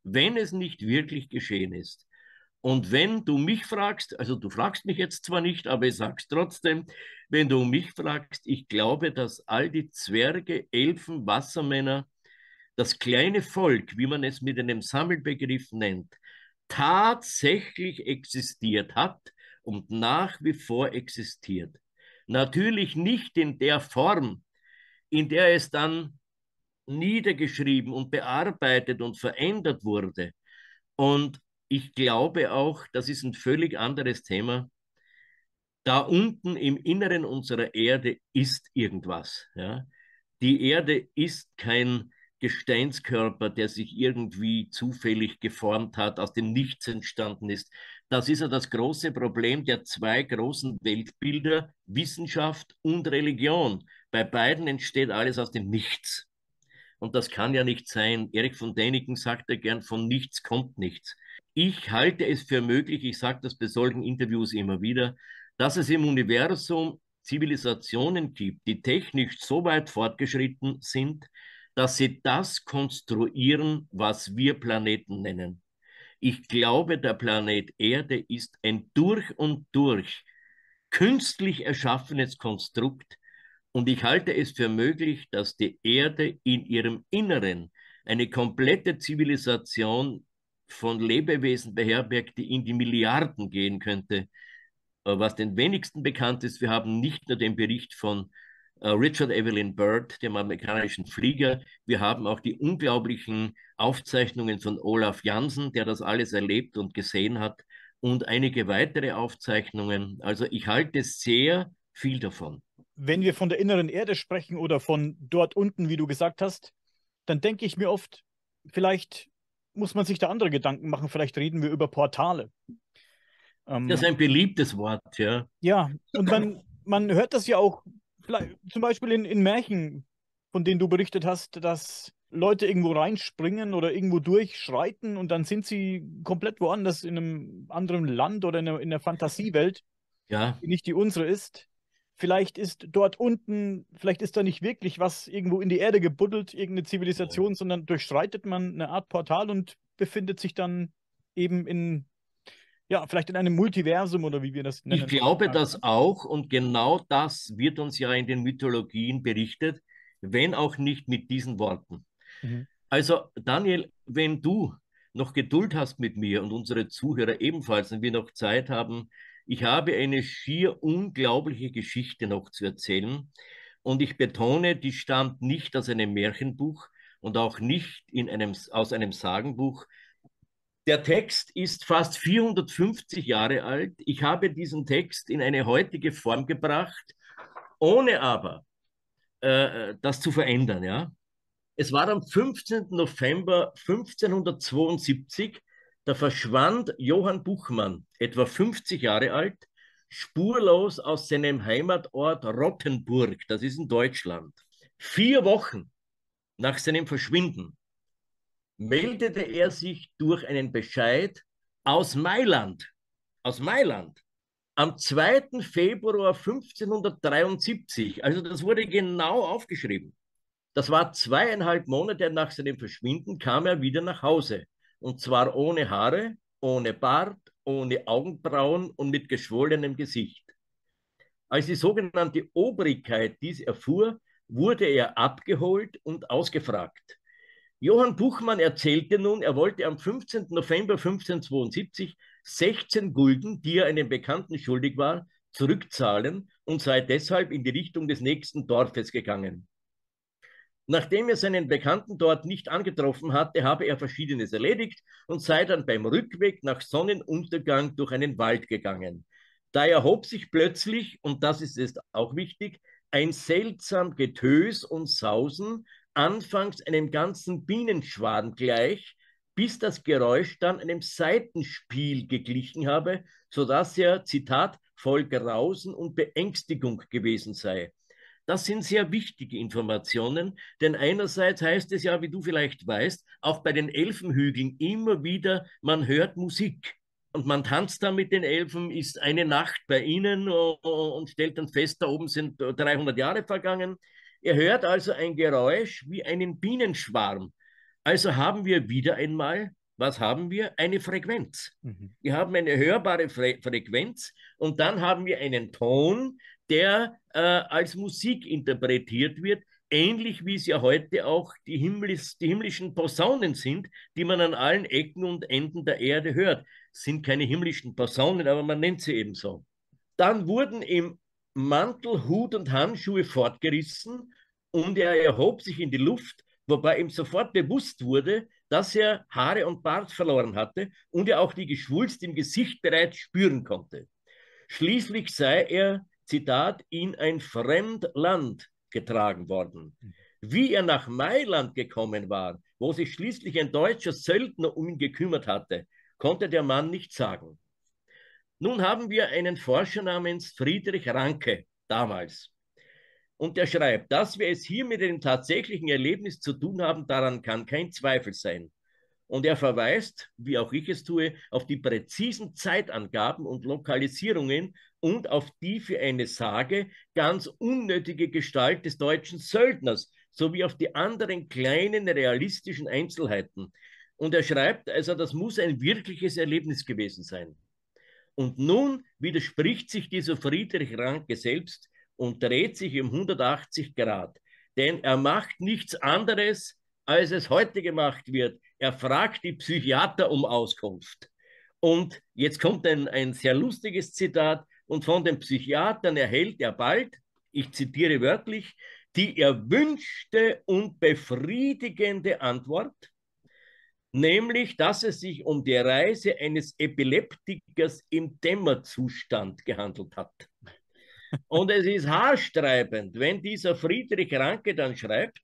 Speaker 2: Wenn es nicht wirklich geschehen ist. Und wenn du mich fragst, also du fragst mich jetzt zwar nicht, aber ich sag's trotzdem, wenn du mich fragst, ich glaube, dass all die Zwerge, Elfen, Wassermänner, das kleine Volk, wie man es mit einem Sammelbegriff nennt, tatsächlich existiert hat und nach wie vor existiert. Natürlich nicht in der Form, in der es dann niedergeschrieben und bearbeitet und verändert wurde. Und ich glaube auch, das ist ein völlig anderes Thema. Da unten im Inneren unserer Erde ist irgendwas. Ja? Die Erde ist kein Gesteinskörper, der sich irgendwie zufällig geformt hat, aus dem Nichts entstanden ist. Das ist ja das große Problem der zwei großen Weltbilder, Wissenschaft und Religion. Bei beiden entsteht alles aus dem Nichts. Und das kann ja nicht sein. Erich von Däniken sagt ja gern, von nichts kommt nichts. Ich halte es für möglich, ich sage das bei solchen Interviews immer wieder, dass es im Universum Zivilisationen gibt, die technisch so weit fortgeschritten sind, dass sie das konstruieren, was wir Planeten nennen. Ich glaube, der Planet Erde ist ein durch und durch künstlich erschaffenes Konstrukt und ich halte es für möglich, dass die Erde in ihrem Inneren eine komplette Zivilisation von Lebewesen beherbergt, die in die Milliarden gehen könnte. Äh, was den wenigsten bekannt ist, wir haben nicht nur den Bericht von Richard Evelyn Byrd, dem amerikanischen Flieger. Wir haben auch die unglaublichen Aufzeichnungen von Olaf Jansen, der das alles erlebt und gesehen hat, und einige weitere Aufzeichnungen. Also ich halte sehr viel davon.
Speaker 1: Wenn wir von der inneren Erde sprechen oder von dort unten, wie du gesagt hast, dann denke ich mir oft, vielleicht muss man sich da andere Gedanken machen. Vielleicht reden wir über Portale.
Speaker 2: Ähm, das ist ein beliebtes Wort, ja.
Speaker 1: Ja, und man, man hört das ja auch zum Beispiel in, in Märchen, von denen du berichtet hast, dass Leute irgendwo reinspringen oder irgendwo durchschreiten und dann sind sie komplett woanders in einem anderen Land oder in, einer, in der Fantasiewelt,
Speaker 2: ja.
Speaker 1: die nicht die unsere ist. Vielleicht ist dort unten, vielleicht ist da nicht wirklich was irgendwo in die Erde gebuddelt, irgendeine Zivilisation, ja. sondern durchschreitet man eine Art Portal und befindet sich dann eben in ja, vielleicht in einem Multiversum oder wie wir das
Speaker 2: nennen. Ich glaube das auch und genau das wird uns ja in den Mythologien berichtet, wenn auch nicht mit diesen Worten. Mhm. Also Daniel, wenn du noch Geduld hast mit mir und unsere Zuhörer ebenfalls und wir noch Zeit haben, ich habe eine schier unglaubliche Geschichte noch zu erzählen und ich betone, die stammt nicht aus einem Märchenbuch und auch nicht in einem, aus einem Sagenbuch, der Text ist fast 450 Jahre alt. Ich habe diesen Text in eine heutige Form gebracht, ohne aber äh, das zu verändern. Ja? Es war am 15. November 1572, da verschwand Johann Buchmann, etwa 50 Jahre alt, spurlos aus seinem Heimatort Rottenburg, das ist in Deutschland. Vier Wochen nach seinem Verschwinden meldete er sich durch einen Bescheid aus Mailand, aus Mailand, am 2. Februar 1573. Also das wurde genau aufgeschrieben. Das war zweieinhalb Monate nach seinem Verschwinden, kam er wieder nach Hause. Und zwar ohne Haare, ohne Bart, ohne Augenbrauen und mit geschwollenem Gesicht. Als die sogenannte Obrigkeit dies erfuhr, wurde er abgeholt und ausgefragt. Johann Buchmann erzählte nun, er wollte am 15. November 1572 16 Gulden, die er einem Bekannten schuldig war, zurückzahlen und sei deshalb in die Richtung des nächsten Dorfes gegangen. Nachdem er seinen Bekannten dort nicht angetroffen hatte, habe er Verschiedenes erledigt und sei dann beim Rückweg nach Sonnenuntergang durch einen Wald gegangen. Da erhob sich plötzlich, und das ist es auch wichtig, ein seltsam Getös und Sausen, anfangs einem ganzen Bienenschwarm gleich, bis das Geräusch dann einem Seitenspiel geglichen habe, sodass er, Zitat, voll Grausen und Beängstigung gewesen sei. Das sind sehr wichtige Informationen, denn einerseits heißt es ja, wie du vielleicht weißt, auch bei den Elfenhügeln immer wieder, man hört Musik und man tanzt da mit den Elfen, ist eine Nacht bei ihnen und stellt dann fest, da oben sind 300 Jahre vergangen. Er hört also ein Geräusch wie einen Bienenschwarm. Also haben wir wieder einmal, was haben wir? Eine Frequenz. Mhm. Wir haben eine hörbare Fre Frequenz und dann haben wir einen Ton, der äh, als Musik interpretiert wird, ähnlich wie es ja heute auch die, Himmlis, die himmlischen Posaunen sind, die man an allen Ecken und Enden der Erde hört. Es sind keine himmlischen Posaunen, aber man nennt sie eben so. Dann wurden im Mantel, Hut und Handschuhe fortgerissen und er erhob sich in die Luft, wobei ihm sofort bewusst wurde, dass er Haare und Bart verloren hatte und er auch die Geschwulst im Gesicht bereits spüren konnte. Schließlich sei er, Zitat, in ein Fremdland getragen worden. Wie er nach Mailand gekommen war, wo sich schließlich ein deutscher Söldner um ihn gekümmert hatte, konnte der Mann nicht sagen. Nun haben wir einen Forscher namens Friedrich Ranke damals. Und er schreibt, dass wir es hier mit einem tatsächlichen Erlebnis zu tun haben, daran kann kein Zweifel sein. Und er verweist, wie auch ich es tue, auf die präzisen Zeitangaben und Lokalisierungen und auf die für eine Sage ganz unnötige Gestalt des deutschen Söldners sowie auf die anderen kleinen realistischen Einzelheiten. Und er schreibt, also das muss ein wirkliches Erlebnis gewesen sein. Und nun widerspricht sich dieser Friedrich Ranke selbst und dreht sich um 180 Grad. Denn er macht nichts anderes, als es heute gemacht wird. Er fragt die Psychiater um Auskunft. Und jetzt kommt ein, ein sehr lustiges Zitat. Und von den Psychiatern erhält er bald, ich zitiere wörtlich, die erwünschte und befriedigende Antwort, nämlich, dass es sich um die Reise eines Epileptikers im Dämmerzustand gehandelt hat. Und es ist haarstreibend, wenn dieser Friedrich Ranke dann schreibt,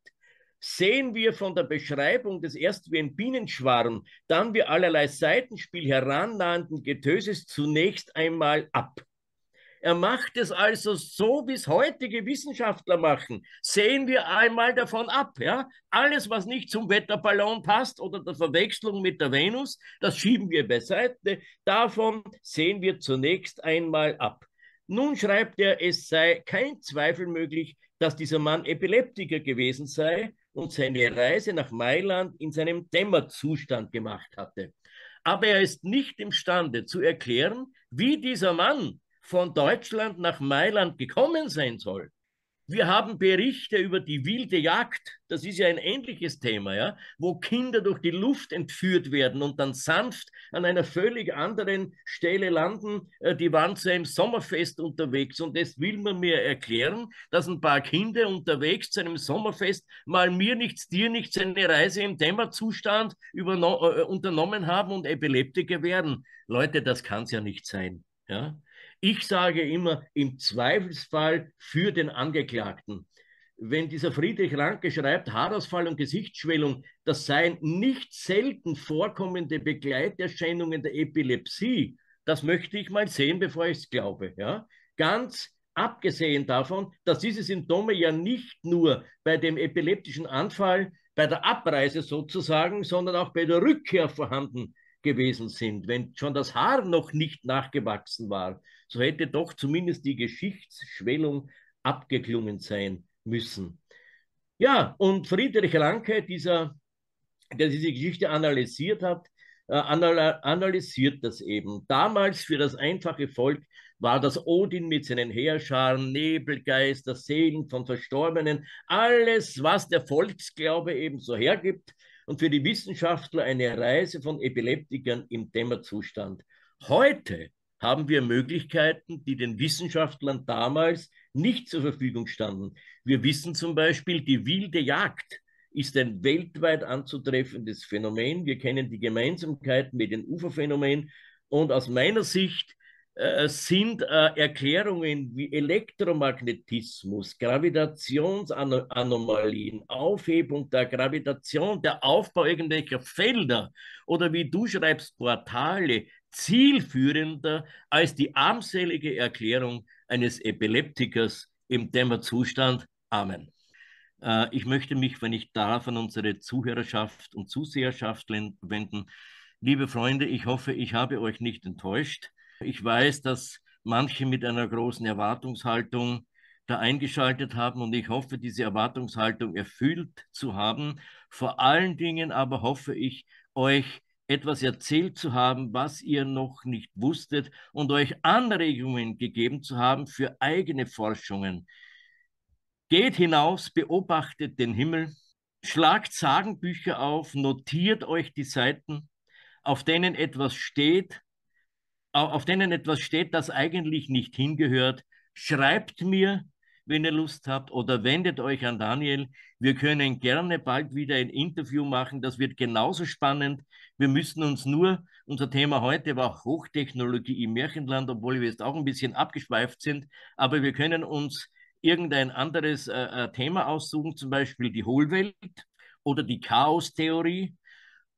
Speaker 2: sehen wir von der Beschreibung des erst wie ein Bienenschwarm, dann wie allerlei Seitenspiel herannahenden Getöses zunächst einmal ab. Er macht es also so, wie es heutige Wissenschaftler machen. Sehen wir einmal davon ab. Ja? Alles, was nicht zum Wetterballon passt oder der Verwechslung mit der Venus, das schieben wir beiseite. Davon sehen wir zunächst einmal ab. Nun schreibt er, es sei kein Zweifel möglich, dass dieser Mann Epileptiker gewesen sei und seine Reise nach Mailand in seinem Dämmerzustand gemacht hatte. Aber er ist nicht imstande zu erklären, wie dieser Mann von Deutschland nach Mailand gekommen sein soll. Wir haben Berichte über die wilde Jagd. Das ist ja ein ähnliches Thema, ja, wo Kinder durch die Luft entführt werden und dann sanft an einer völlig anderen Stelle landen. Äh, die waren zu einem Sommerfest unterwegs und das will man mir erklären, dass ein paar Kinder unterwegs zu einem Sommerfest mal mir nichts, dir nichts eine Reise im Dämmerzustand äh, unternommen haben und Epileptiker werden. Leute, das kann es ja nicht sein. Ja? Ich sage immer, im Zweifelsfall für den Angeklagten. Wenn dieser Friedrich Ranke schreibt, Haarausfall und Gesichtsschwellung, das seien nicht selten vorkommende Begleiterscheinungen der Epilepsie. Das möchte ich mal sehen, bevor ich es glaube. Ja? Ganz abgesehen davon, dass diese Symptome ja nicht nur bei dem epileptischen Anfall, bei der Abreise sozusagen, sondern auch bei der Rückkehr vorhanden gewesen sind. Wenn schon das Haar noch nicht nachgewachsen war, so hätte doch zumindest die Geschichtsschwellung abgeklungen sein müssen. Ja, und Friedrich Ranke, dieser, der diese Geschichte analysiert hat, äh, analysiert das eben. Damals für das einfache Volk war das Odin mit seinen Heerscharen, Nebelgeister, Seelen von Verstorbenen, alles, was der Volksglaube eben so hergibt, und für die Wissenschaftler eine Reise von Epileptikern im Dämmerzustand. Heute haben wir Möglichkeiten, die den Wissenschaftlern damals nicht zur Verfügung standen. Wir wissen zum Beispiel, die wilde Jagd ist ein weltweit anzutreffendes Phänomen. Wir kennen die Gemeinsamkeiten mit dem Uferphänomen. Und aus meiner Sicht sind äh, Erklärungen wie Elektromagnetismus, Gravitationsanomalien, Aufhebung der Gravitation, der Aufbau irgendwelcher Felder oder wie du schreibst, Portale, zielführender als die armselige Erklärung eines Epileptikers im Dämmerzustand. Amen. Äh, ich möchte mich, wenn ich darf, an unsere Zuhörerschaft und Zuseherschaft wenden. Liebe Freunde, ich hoffe, ich habe euch nicht enttäuscht. Ich weiß, dass manche mit einer großen Erwartungshaltung da eingeschaltet haben und ich hoffe, diese Erwartungshaltung erfüllt zu haben. Vor allen Dingen aber hoffe ich, euch etwas erzählt zu haben, was ihr noch nicht wusstet und euch Anregungen gegeben zu haben für eigene Forschungen. Geht hinaus, beobachtet den Himmel, schlagt Sagenbücher auf, notiert euch die Seiten, auf denen etwas steht, auf denen etwas steht, das eigentlich nicht hingehört, schreibt mir, wenn ihr Lust habt, oder wendet euch an Daniel. Wir können gerne bald wieder ein Interview machen. Das wird genauso spannend. Wir müssen uns nur, unser Thema heute war Hochtechnologie im Märchenland, obwohl wir jetzt auch ein bisschen abgeschweift sind, aber wir können uns irgendein anderes äh, äh Thema aussuchen, zum Beispiel die Hohlwelt oder die Chaostheorie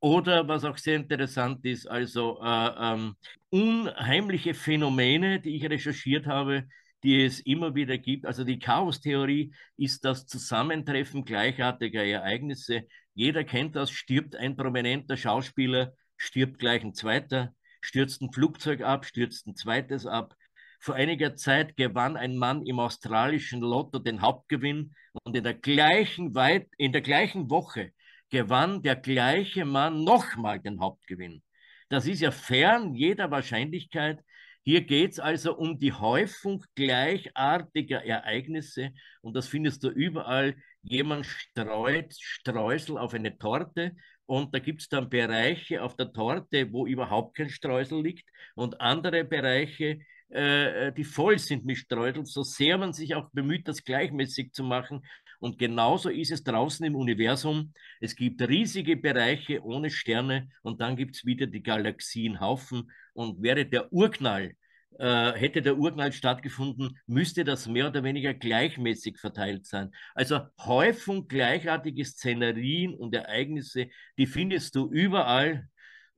Speaker 2: oder was auch sehr interessant ist, also äh, ähm, unheimliche Phänomene, die ich recherchiert habe, die es immer wieder gibt. Also die Chaostheorie ist das Zusammentreffen gleichartiger Ereignisse. Jeder kennt das, stirbt ein prominenter Schauspieler, stirbt gleich ein zweiter, stürzt ein Flugzeug ab, stürzt ein zweites ab. Vor einiger Zeit gewann ein Mann im australischen Lotto den Hauptgewinn und in der gleichen, Weit in der gleichen Woche gewann der gleiche Mann nochmal den Hauptgewinn. Das ist ja fern jeder Wahrscheinlichkeit. Hier geht es also um die Häufung gleichartiger Ereignisse und das findest du überall jemand streut Streusel auf eine Torte und da gibt es dann Bereiche auf der Torte, wo überhaupt kein Streusel liegt und andere Bereiche, äh, die voll sind mit Streusel, so sehr man sich auch bemüht, das gleichmäßig zu machen. Und genauso ist es draußen im Universum. Es gibt riesige Bereiche ohne Sterne und dann gibt es wieder die Galaxienhaufen. Und wäre der Urknall äh, hätte der Urknall stattgefunden, müsste das mehr oder weniger gleichmäßig verteilt sein. Also Häufung gleichartige Szenerien und Ereignisse, die findest du überall.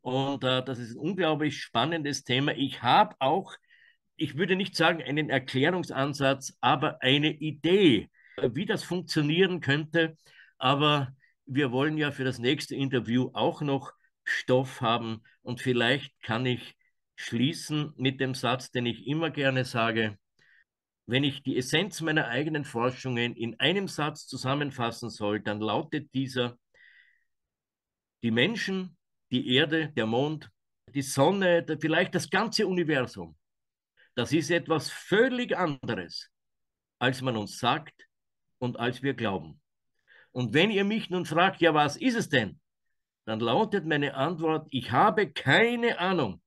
Speaker 2: Und äh, das ist ein unglaublich spannendes Thema. Ich habe auch, ich würde nicht sagen einen Erklärungsansatz, aber eine Idee, wie das funktionieren könnte. Aber wir wollen ja für das nächste Interview auch noch Stoff haben und vielleicht kann ich schließen mit dem Satz, den ich immer gerne sage. Wenn ich die Essenz meiner eigenen Forschungen in einem Satz zusammenfassen soll, dann lautet dieser, die Menschen, die Erde, der Mond, die Sonne, vielleicht das ganze Universum, das ist etwas völlig anderes, als man uns sagt und als wir glauben. Und wenn ihr mich nun fragt, ja, was ist es denn? Dann lautet meine Antwort, ich habe keine Ahnung.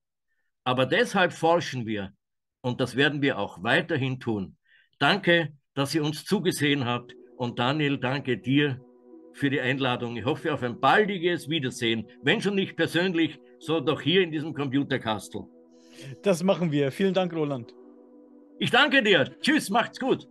Speaker 2: Aber deshalb forschen wir und das werden wir auch weiterhin tun. Danke, dass ihr uns zugesehen habt und Daniel, danke dir für die Einladung. Ich hoffe auf ein baldiges Wiedersehen, wenn schon nicht persönlich, so doch hier in diesem Computerkastel.
Speaker 1: Das machen wir. Vielen Dank, Roland.
Speaker 2: Ich danke dir. Tschüss, macht's gut.